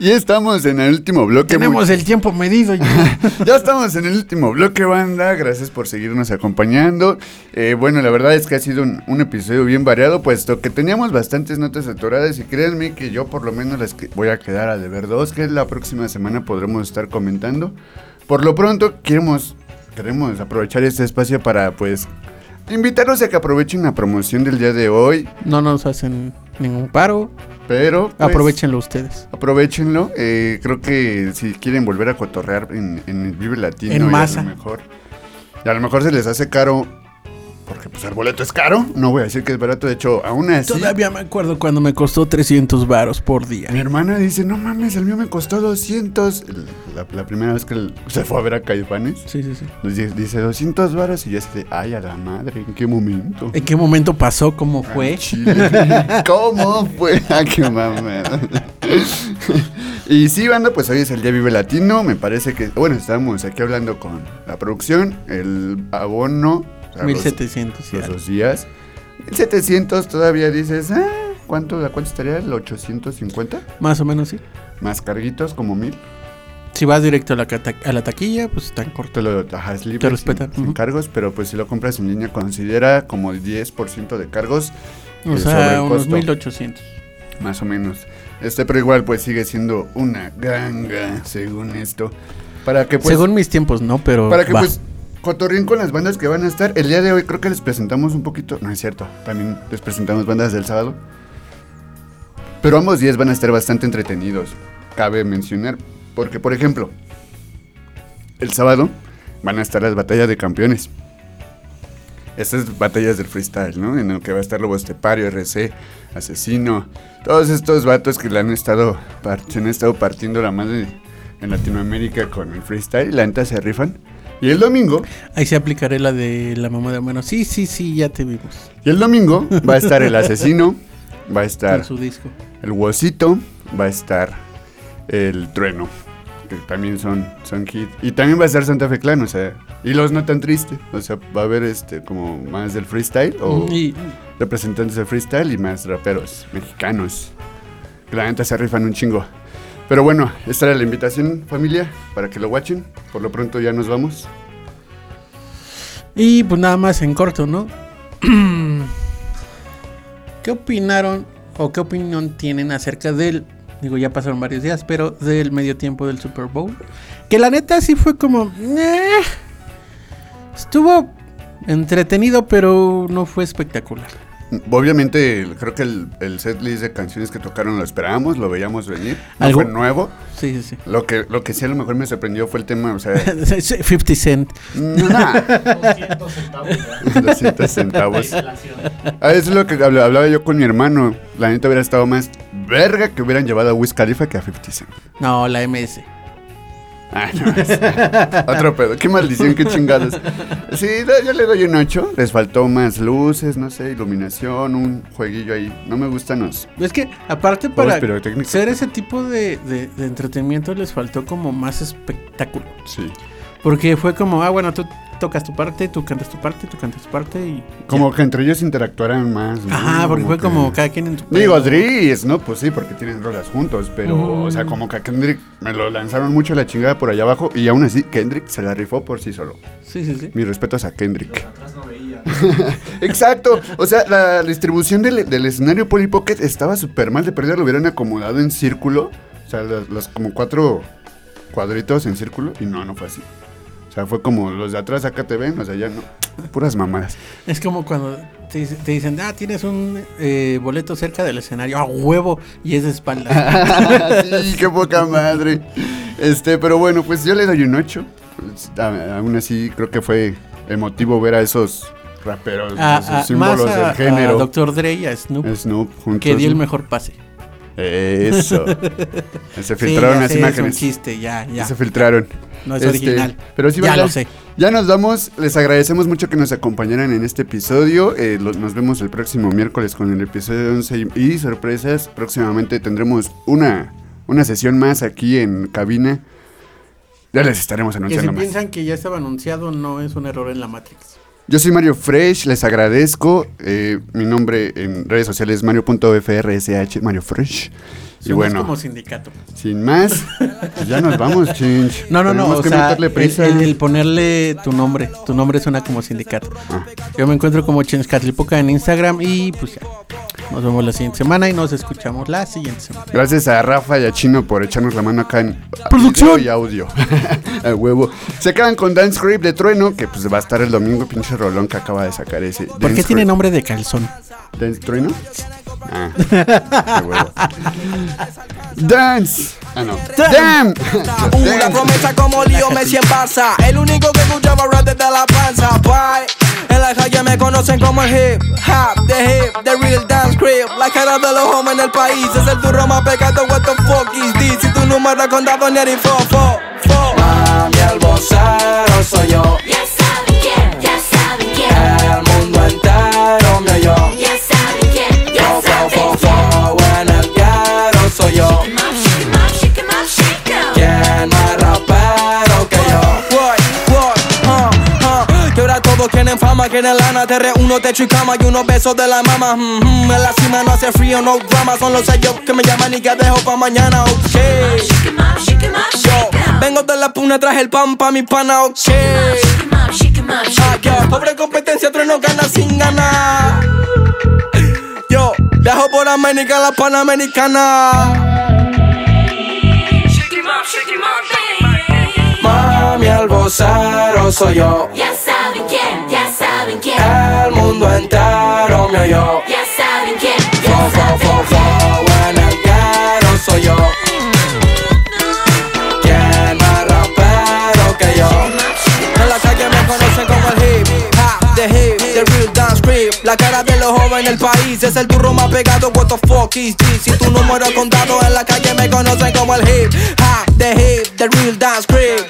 y estamos en el último bloque. Tenemos Mu- el tiempo medido. ya. <laughs> ya estamos en el último bloque, banda. Gracias por seguirnos acompañando. Eh, bueno, la verdad es que ha sido un, un episodio bien variado, puesto que teníamos bastantes notas atoradas. Y créanme que yo por lo menos las que voy a quedar a deber dos, que la próxima semana podremos estar comentando. Por lo pronto, queremos, queremos aprovechar este espacio para, pues, invitarlos a que aprovechen la promoción del día de hoy. No nos hacen ningún paro. Pero pues, Aprovechenlo ustedes. Aprovechenlo. eh, creo que si quieren volver a cotorrear en, en el Vive Latino, En masa. A lo mejor, y a lo mejor se les hace caro. Porque pues el boleto es caro. No voy a decir que es barato. De hecho, aún así. Todavía me acuerdo cuando me costó 300 varos por día. Mi hermana dice, no mames, el mío me costó 200. El- La, la primera vez que se fue a ver a Caifanes. Sí, sí, sí. Dice, dice 200 varos y yo de, ay, a la madre, ¿en qué momento? ¿En qué momento pasó? ¿Cómo fue? <laughs> ¿Cómo fue? <laughs> Ah, qué mamada. <laughs> y sí, banda, pues hoy es el Día Vive Latino. Me parece que, bueno, estábamos aquí hablando con la producción. El abono. O sea, los- 1700. y Los dos días. 1700 todavía dices, ah, ¿cuánto, ¿a cuánto estaría? ¿El 850? Más o menos, sí. Más carguitos, como mil. Si vas directo a la, a la taquilla, pues están cortos. Te lo ajá, es libre, Te sin- respetan, sin, cargos, pero pues si lo compras en línea considera como el 10% de cargos. O eh, sea, unos costo. 1800. Más o menos. Este, pero igual pues sigue siendo una ganga, según esto. Para que pues... Según mis tiempos, no, pero. para que va. pues cotorreen con las bandas que van a estar. El día de hoy creo que les presentamos un poquito... No es cierto, también les presentamos bandas del sábado. Pero ambos días van a estar bastante entretenidos. Cabe mencionar. Porque, por ejemplo, el sábado van a estar las batallas de campeones. Estas batallas del freestyle, ¿no? En el que va a estar Lobo RC, Asesino, todos estos vatos que le han estado, se han estado partiendo la madre en Latinoamérica con el freestyle, la neta se rifan. Y el domingo, Ahí se aplicaré la de la mamá de Homero. Sí, sí, sí, ya te vimos. y el domingo va a estar el <laughs> Asesino, va a estar Con su disco. el Huesito, va a estar el Trueno, que también son, son hit. Y también va a estar Santa Fe Clan, o sea, y los no tan triste, o sea, va a haber este como más del freestyle o Y representantes del freestyle y más raperos mexicanos. Que la neta se rifan un chingo. Pero bueno, esta era la invitación, familia, para que lo watchen. Por lo pronto ya nos vamos. Y pues nada más en corto, ¿no? <clears throat> ¿Qué opinaron o qué opinión tienen acerca del, digo ya pasaron varios días, pero del medio tiempo del Super Bowl? Que la neta sí fue como... Estuvo entretenido, pero no fue espectacular. Obviamente, creo que el, el set list de canciones que tocaron lo esperábamos, lo veíamos venir. No Algo- fue nuevo. Sí, sí, sí. Lo que, lo que sí a lo mejor me sorprendió fue el tema, o sea, <laughs> 50 Cent. nah, 200 centavos. ya. 200 centavos. Ah, eso es lo que habla- hablaba yo con mi hermano. La neta hubiera estado más verga que hubieran llevado a Wiz Khalifa que a 50 Cent. No, la MS. Ah, no, es- <laughs> Otro pedo. Qué maldición, qué chingados. Sí, yo le doy un 8. Les faltó más luces, no sé, iluminación, un jueguillo ahí. No me gustan los. Es que aparte para ser ese tipo de, de- de entretenimiento les faltó como más espectáculo. Sí. Porque fue como, ah, bueno, tú tocas tu parte, tú cantas tu parte, tú cantas tu parte y... Como que entre ellos interactuaran más. ¿no? Ajá, porque fue que- como cada quien en tu Digo. Dries, ¿no? Pues sí, porque tienen rolas juntos, pero, o sea, como que a Kendrick me lo lanzaron mucho a la chingada por allá abajo y aún así Kendrick se la rifó por sí solo. Sí, sí, sí. Mis respetos a Kendrick. Atrás no veía. <laughs> Exacto, o sea, la distribución del, del escenario Polly Pocket estaba súper mal, de perdida lo hubieran acomodado en círculo, o sea, los, los como cuatro cuadritos en círculo, y no, no fue así. O sea, fue como los de atrás acá te ven, o sea, ya no, puras mamadas. Es como cuando te, te dicen, ah, tienes un eh, boleto cerca del escenario, a huevo, y es de espalda. <laughs> sí, qué poca madre. Este, pero bueno, pues yo le doy un 8. Pues, aún así, creo que fue emotivo ver a esos raperos, A- esos a- más símbolos a, del género. a Dr. Dre y a Snoop, Snoop juntos. que dio el mejor pase. Eso. <laughs> Se Sí, filtraron ya las es un imágenes. chiste, ya, ya. Se filtraron. No es Este, original. Pero sí, ya lo sé. Ya nos vamos. Les agradecemos mucho que nos acompañaran en este episodio. Eh, lo- nos vemos el próximo miércoles con el episodio 11 y, y sorpresas. Próximamente tendremos una, una sesión más aquí en cabina. Ya les estaremos Que si anunciando más. piensan que ya estaba anunciado, no es un error en la Matrix. Yo soy Mario Fresh, les agradezco. Eh, mi nombre en redes sociales es mario.frsh, Mario Fresh. Y bueno, como sindicato. sin más, pues ya nos vamos, <laughs> chinch. No, no, no, Tenemos o que sea, prisa. el- el ponerle tu nombre, tu nombre suena como sindicato. Ah. Yo me encuentro como Chinskatlipoca en Instagram y pues ya. Nos vemos la siguiente semana y nos escuchamos la siguiente semana. Gracias a Rafa y a Chino por echarnos la mano acá en Producción. y audio. <laughs> a huevo. Se quedan con Dance Creep de Trueno, que pues va a estar el domingo, pinche rolón que acaba de sacar ese. ¿Por qué Dance tiene nombre de calzón? ¿Dance Trueno? Ah. Dance. Ah, no. Damn. La promesa como lío Messi en Barça El único que escuchaba rap desde la panza Bye. En la calle me conocen como el hip hop The hip, the real dance crib La cara de los hombres en el país Es el turro más pecado, what the fuck is this Si tu número contado ni fo, fo, fo Mami, el vocero soy yo Ya quieren lana Te reúno, techo y cama y unos besos de la mama. Mm, mm, En la cima no hace frío, no drama Son los sellos que me llaman y que dejo pa' mañana, ok up, Yo, vengo de la puna, traje el pan pa' mi pana, ok up, Ah, up. pobre competencia, tres no gana sin ganar. Yo, viajo por América, la Panamericana. Mami, el vocero soy yo saben quién, El mundo entero me oyó. Ya saben quién, ya fo, saben fo, fo, en el ghetto soy yo. ¿Quién más rapero que yo? En la calle me conocen como el hip hop, the hip, the real dance creep La cara de los jóvenes en el país es el turro más pegado. What the fuck is this? Si tu número contado en la calle me conocen como el hip hop, the hip, the real dance creep